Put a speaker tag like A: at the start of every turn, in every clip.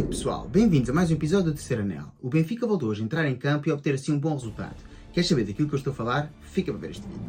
A: noite, pessoal. Bem-vindos a mais um episódio do Terceiro Anel. O Benfica voltou hoje a entrar em campo e obter assim um bom resultado. Queres saber daquilo que eu estou a falar? Fica para ver este vídeo.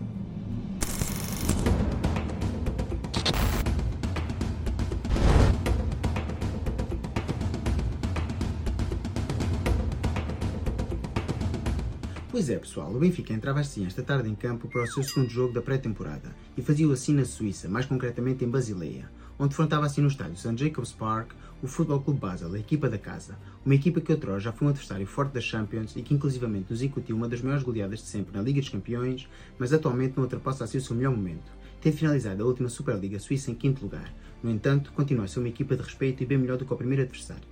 A: Pois é, pessoal, o Benfica entrava assim esta tarde em campo para o seu segundo jogo da pré-temporada e fazia-o assim na Suíça, mais concretamente em Basileia onde defrontava assim no estádio St. Jacobs Park o Futebol Clube Basel, a equipa da casa, uma equipa que outrora já foi um adversário forte das Champions e que inclusivamente nos incutiu uma das maiores goleadas de sempre na Liga dos Campeões, mas atualmente não ultrapassa assim o seu melhor momento, tendo finalizado a última Superliga Suíça em quinto lugar. No entanto, continua a ser uma equipa de respeito e bem melhor do que o primeiro adversário.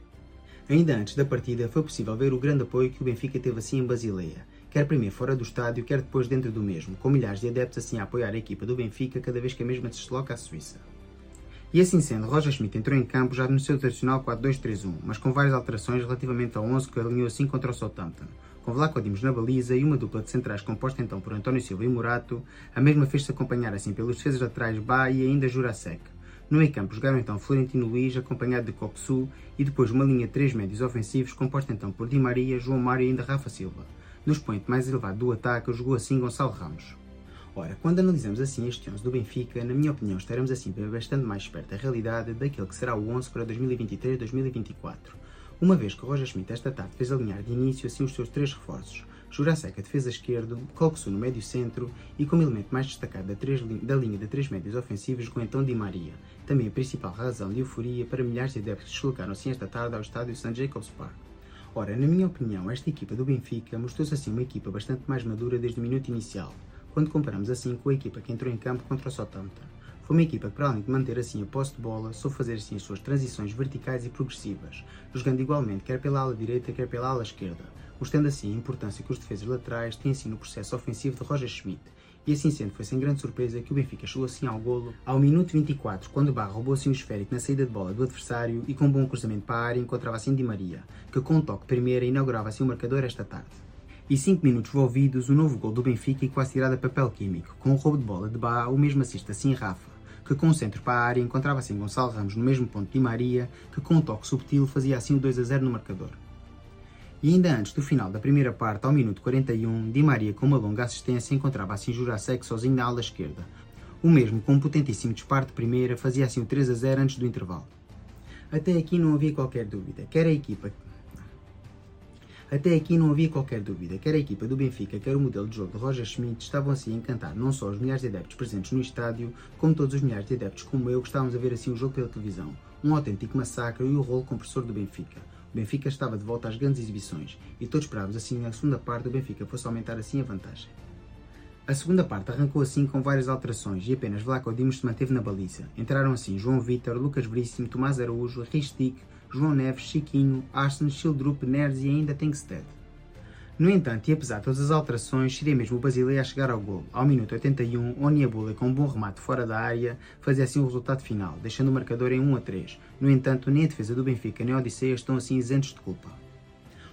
A: Ainda antes da partida, foi possível ver o grande apoio que o Benfica teve assim em Basileia, quer primeiro fora do estádio, quer depois dentro do mesmo, com milhares de adeptos assim a apoiar a equipa do Benfica cada vez que a mesma se desloca à Suíça. E assim sendo, Roger Schmidt entrou em campo já no seu tradicional 4-2-3-1, mas com várias alterações relativamente ao 11 que alinhou assim contra o Southampton. Com Vlaco Dimos na baliza e uma dupla de centrais composta então por António Silva e Murato, a mesma fez-se acompanhar assim pelos defesas laterais Bá e ainda Jurasek. No meio campo jogaram então Florentino Luiz, acompanhado de Coxu, e depois uma linha de três médios ofensivos composta então por Di Maria, João Mário e ainda Rafa Silva. No expoente mais elevado do ataque jogou assim Gonçalo Ramos. Ora, quando analisamos assim este 11 do Benfica, na minha opinião estaremos assim bastante mais perto da realidade daquele que será o 11 para 2023-2024. Uma vez que Roger Schmidt esta tarde fez alinhar de início assim os seus três reforços, Juraseca defesa esquerdo, Coxo no médio centro e como elemento mais destacado da, três, da linha de três médios ofensivos com então Di Maria, também a principal razão de euforia para milhares de adeptos que deslocaram assim esta tarde ao estádio St. Jacobs Park. Ora, na minha opinião, esta equipa do Benfica mostrou-se assim uma equipa bastante mais madura desde o minuto inicial, quando comparamos assim com a equipa que entrou em campo contra o Southampton. Foi uma equipa que, para além de manter assim a posse de bola, soube fazer assim as suas transições verticais e progressivas, jogando igualmente quer pela ala direita, quer pela ala esquerda, mostrando assim a importância que os defesas laterais têm assim no processo ofensivo de Roger Schmidt. E assim sendo, foi sem grande surpresa que o Benfica chegou assim ao golo ao minuto 24, quando Barra roubou assim o esférico na saída de bola do adversário e com um bom cruzamento para a área encontrava assim Di Maria, que com um toque primeiro inaugurava assim o marcador esta tarde e 5 minutos envolvidos o novo gol do Benfica e quase tirada papel químico, com o roubo de bola de Bá, o mesmo assista assim Rafa, que com o centro para a área encontrava assim Gonçalo Ramos no mesmo ponto de Maria, que com um toque subtil fazia assim o 2 a 0 no marcador. E ainda antes do final da primeira parte, ao minuto 41, Di Maria com uma longa assistência encontrava assim Jurasek sozinho na ala esquerda. O mesmo com um potentíssimo disparo de primeira fazia assim o 3 a 0 antes do intervalo. Até aqui não havia qualquer dúvida, quer a equipa até aqui não havia qualquer dúvida, quer a equipa do Benfica, quer o modelo de jogo de Roger Schmidt estavam assim a encantar não só os milhares de adeptos presentes no estádio, como todos os milhares de adeptos como eu que estávamos a ver assim o jogo pela televisão. Um autêntico massacre e o rolo compressor do Benfica. O Benfica estava de volta às grandes exibições e todos esperávamos assim na segunda parte o Benfica fosse aumentar assim a vantagem. A segunda parte arrancou assim com várias alterações e apenas Vlaco Dimos se manteve na baliza. Entraram assim João Vitor, Lucas Veríssimo, Tomás Araújo, Ristic, João Neves, Chiquinho, Arsen, Schildrup, Neres e ainda Tenkstead. No entanto, e apesar de todas as alterações, seria mesmo o Basileia a chegar ao gol. Ao minuto 81, Oniabula, com um bom remate fora da área, fazia assim o resultado final, deixando o marcador em 1 a 3. No entanto, nem a defesa do Benfica nem a Odisseia estão assim isentos de culpa.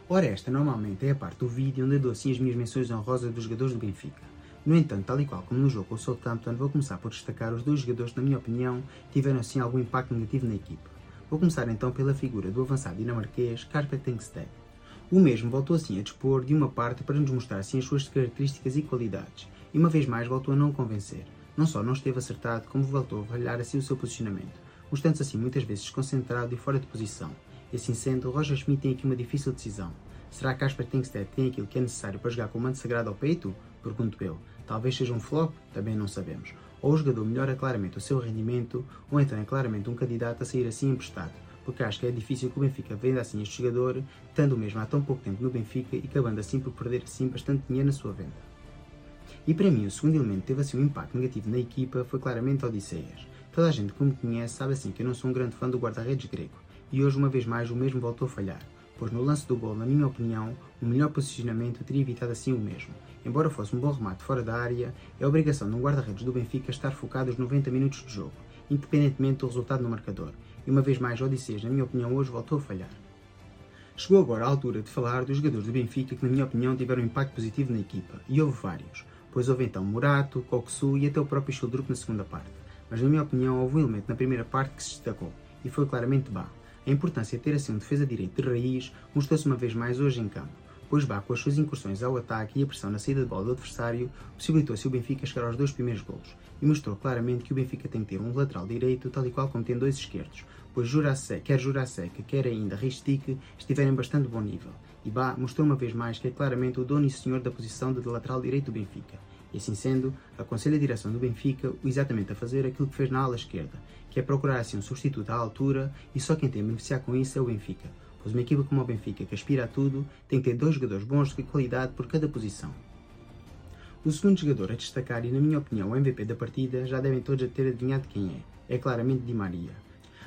A: Ora, esta normalmente é a parte do vídeo onde dou assim as minhas menções honrosas dos jogadores do Benfica. No entanto, tal e qual como no jogo com o Southampton, vou começar por destacar os dois jogadores que, na minha opinião, tiveram assim algum impacto negativo na equipa. Vou começar então pela figura do avançado dinamarquês Kasper Tengsted. O mesmo voltou assim a dispor de uma parte para nos mostrar assim as suas características e qualidades, e uma vez mais voltou a não convencer. Não só não esteve acertado, como voltou a falhar assim o seu posicionamento, mostrando-se assim muitas vezes desconcentrado e fora de posição. E assim sendo, Roger Schmidt tem aqui uma difícil decisão. Será que Kasper Tengsted tem aquilo que é necessário para jogar com o manto sagrado ao peito? Pergunto eu. Talvez seja um flop? Também não sabemos ou jogador melhora claramente o seu rendimento, ou então é claramente um candidato a sair assim emprestado, porque acho que é difícil que o Benfica venda assim este jogador, estando mesmo há tão pouco tempo no Benfica e acabando assim por perder assim bastante dinheiro na sua venda. E para mim, o segundo elemento que teve assim um impacto negativo na equipa foi claramente Odisseias. Toda a gente que me conhece sabe assim que eu não sou um grande fã do guarda-redes grego, e hoje uma vez mais o mesmo voltou a falhar pois no lance do gol, na minha opinião, o melhor posicionamento teria evitado assim o mesmo. Embora fosse um bom remate fora da área, é obrigação de um guarda-redes do Benfica estar focado os 90 minutos de jogo, independentemente do resultado no marcador. E uma vez mais, Odisseus, na minha opinião, hoje voltou a falhar. Chegou agora a altura de falar dos jogadores do Benfica que, na minha opinião, tiveram um impacto positivo na equipa, e houve vários, pois houve então Murato, Koksu e até o próprio Childrup na segunda parte. Mas, na minha opinião, houve um elemento na primeira parte que se destacou, e foi claramente Bá. A importância de ter assim um defesa direito de raiz mostrou-se uma vez mais hoje em campo, pois Bá, com as suas incursões ao ataque e a pressão na saída de bola do adversário, possibilitou-se o Benfica chegar aos dois primeiros golos e mostrou claramente que o Benfica tem que ter um lateral direito, tal e qual como tem dois esquerdos, pois Jurasek, quer Jurasek, quer ainda Ristic estiverem bastante bom nível. E Bá mostrou uma vez mais que é claramente o dono e senhor da posição de lateral direito do Benfica. E assim sendo, aconselho a direção do Benfica exatamente a fazer aquilo que fez na ala esquerda, que é procurar assim um substituto à altura e só quem tem a beneficiar com isso é o Benfica pois uma equipa como o Benfica, que aspira a tudo, tem que ter dois jogadores bons de qualidade por cada posição. O segundo jogador a destacar, e na minha opinião o MVP da partida, já devem todos ter adivinhado quem é. É claramente Di Maria.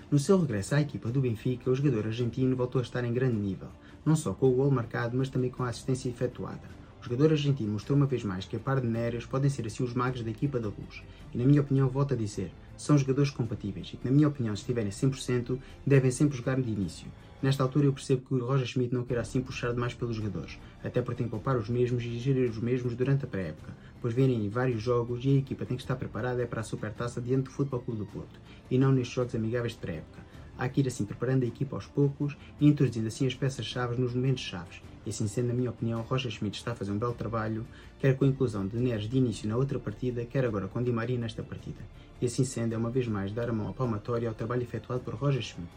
A: No seu regresso à equipa do Benfica, o jogador argentino voltou a estar em grande nível, não só com o gol marcado, mas também com a assistência efetuada. O jogador argentino mostrou uma vez mais que a par de Neres podem ser assim os magos da equipa da luz. E na minha opinião, volto a dizer, são jogadores compatíveis e que na minha opinião, se estiverem 100%, devem sempre jogar de início. Nesta altura eu percebo que o Roger Schmidt não quer assim puxar demais pelos jogadores, até porque tem que poupar os mesmos e gerir os mesmos durante a pré-época, pois virem vários jogos e a equipa tem que estar preparada é para a supertaça diante do Futebol Clube do Porto, e não nestes jogos amigáveis de pré-época. Há que ir assim preparando a equipa aos poucos e introduzindo assim as peças-chave nos momentos chaves. E assim sendo, na minha opinião, Roger Schmidt está a fazer um belo trabalho, quer com a inclusão de Neres de início na outra partida, quer agora com Di Maria nesta partida. E assim sendo, é uma vez mais dar a mão à palmatória ao trabalho efetuado por Roger Schmidt.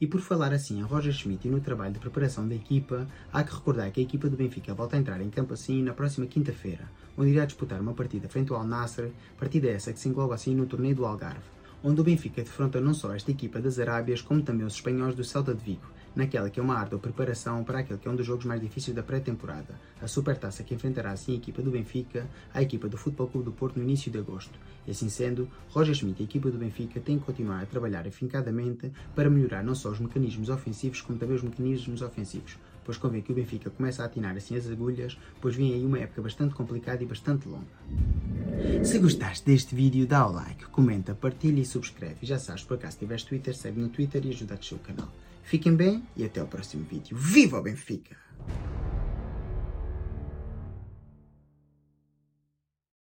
A: E por falar assim em Roger Schmidt e no trabalho de preparação da equipa, há que recordar que a equipa do Benfica volta a entrar em campo assim na próxima quinta-feira, onde irá disputar uma partida frente ao Al Nasser, partida essa que se engloba assim no torneio do Algarve onde o Benfica defronta não só esta equipa das Arábias, como também os espanhóis do Celta de Vigo, naquela que é uma árdua preparação para aquele que é um dos jogos mais difíceis da pré-temporada, a Supertaça que enfrentará assim a equipa do Benfica à equipa do Futebol Clube do Porto no início de agosto. E assim sendo, Roger Schmidt e a equipa do Benfica têm que continuar a trabalhar afincadamente para melhorar não só os mecanismos ofensivos, como também os mecanismos ofensivos, pois convém que o Benfica comece a atinar assim as agulhas, pois vem aí uma época bastante complicada e bastante longa. Se gostaste deste vídeo, dá o like, comenta, partilha e subscreve. E já sabes, por acaso tiveres Twitter, segue no Twitter e ajuda a crescer o canal. Fiquem bem e até o próximo vídeo. Viva o Benfica!